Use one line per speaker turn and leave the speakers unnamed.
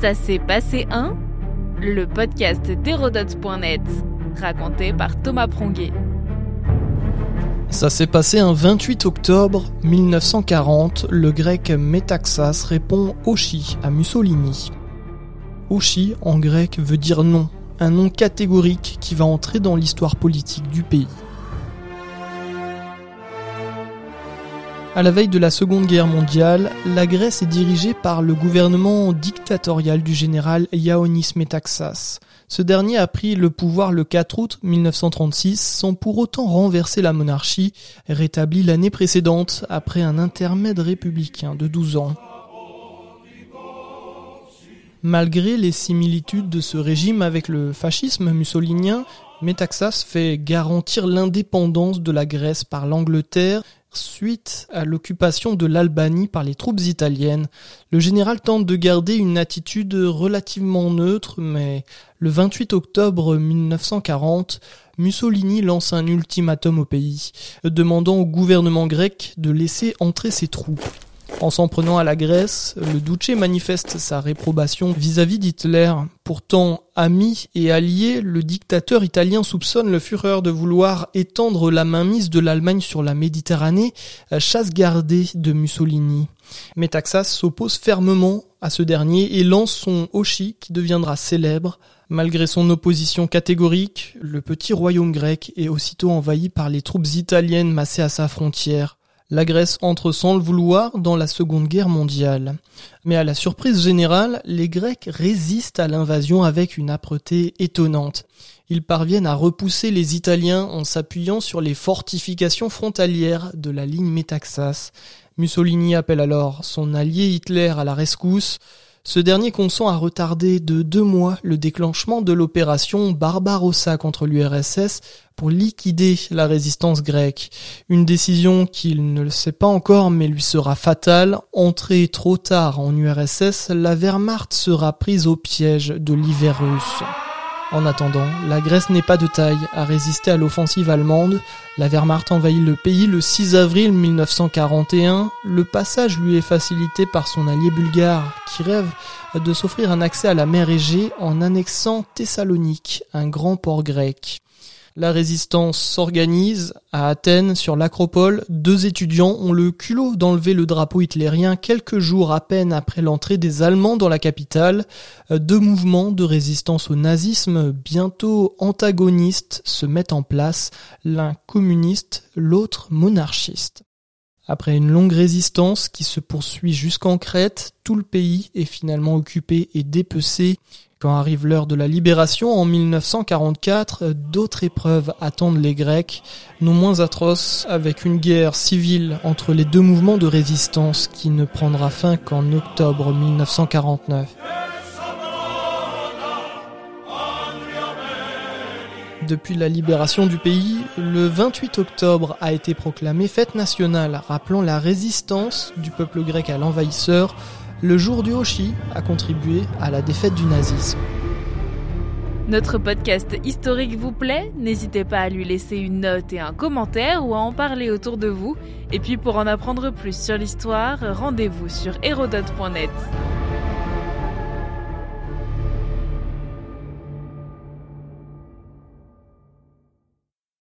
Ça s'est passé un Le podcast d'Hérodote.net, raconté par Thomas Pronguet.
Ça s'est passé un 28 octobre 1940, le grec Metaxas répond Oshi à Mussolini. Oshi en grec veut dire non, un nom catégorique qui va entrer dans l'histoire politique du pays. À la veille de la Seconde Guerre mondiale, la Grèce est dirigée par le gouvernement dictatorial du général Ioannis Metaxas. Ce dernier a pris le pouvoir le 4 août 1936 sans pour autant renverser la monarchie, rétablie l'année précédente après un intermède républicain de 12 ans. Malgré les similitudes de ce régime avec le fascisme mussolinien, Metaxas fait garantir l'indépendance de la Grèce par l'Angleterre Suite à l'occupation de l'Albanie par les troupes italiennes, le général tente de garder une attitude relativement neutre, mais le 28 octobre 1940, Mussolini lance un ultimatum au pays, demandant au gouvernement grec de laisser entrer ses troupes. En s'en prenant à la Grèce, le Duce manifeste sa réprobation vis-à-vis d'Hitler. Pourtant ami et allié, le dictateur italien soupçonne le Führer de vouloir étendre la mainmise de l'Allemagne sur la Méditerranée, chasse gardée de Mussolini. Metaxas s'oppose fermement à ce dernier et lance son Oshi qui deviendra célèbre. Malgré son opposition catégorique, le petit royaume grec est aussitôt envahi par les troupes italiennes massées à sa frontière. La Grèce entre sans le vouloir dans la Seconde Guerre mondiale. Mais à la surprise générale, les Grecs résistent à l'invasion avec une âpreté étonnante. Ils parviennent à repousser les Italiens en s'appuyant sur les fortifications frontalières de la ligne Métaxas. Mussolini appelle alors son allié Hitler à la rescousse. Ce dernier consent à retarder de deux mois le déclenchement de l'opération Barbarossa contre l'URSS pour liquider la résistance grecque. Une décision qu'il ne le sait pas encore mais lui sera fatale. Entrée trop tard en URSS, la Wehrmacht sera prise au piège de l'hiver russe. En attendant, la Grèce n'est pas de taille à résister à l'offensive allemande. La Wehrmacht envahit le pays le 6 avril 1941. Le passage lui est facilité par son allié bulgare qui rêve de s'offrir un accès à la mer Égée en annexant Thessalonique, un grand port grec. La résistance s'organise. À Athènes, sur l'acropole, deux étudiants ont le culot d'enlever le drapeau hitlérien quelques jours à peine après l'entrée des Allemands dans la capitale. Deux mouvements de résistance au nazisme bientôt antagonistes se mettent en place, l'un communiste, l'autre monarchiste. Après une longue résistance qui se poursuit jusqu'en Crète, tout le pays est finalement occupé et dépecé. Quand arrive l'heure de la libération en 1944, d'autres épreuves attendent les Grecs, non moins atroces, avec une guerre civile entre les deux mouvements de résistance qui ne prendra fin qu'en octobre 1949. Depuis la libération du pays, le 28 octobre a été proclamé fête nationale, rappelant la résistance du peuple grec à l'envahisseur le jour du Hoshi a contribué à la défaite du nazisme.
Notre podcast historique vous plaît? N'hésitez pas à lui laisser une note et un commentaire ou à en parler autour de vous. Et puis pour en apprendre plus sur l'histoire, rendez-vous sur hérodote.net.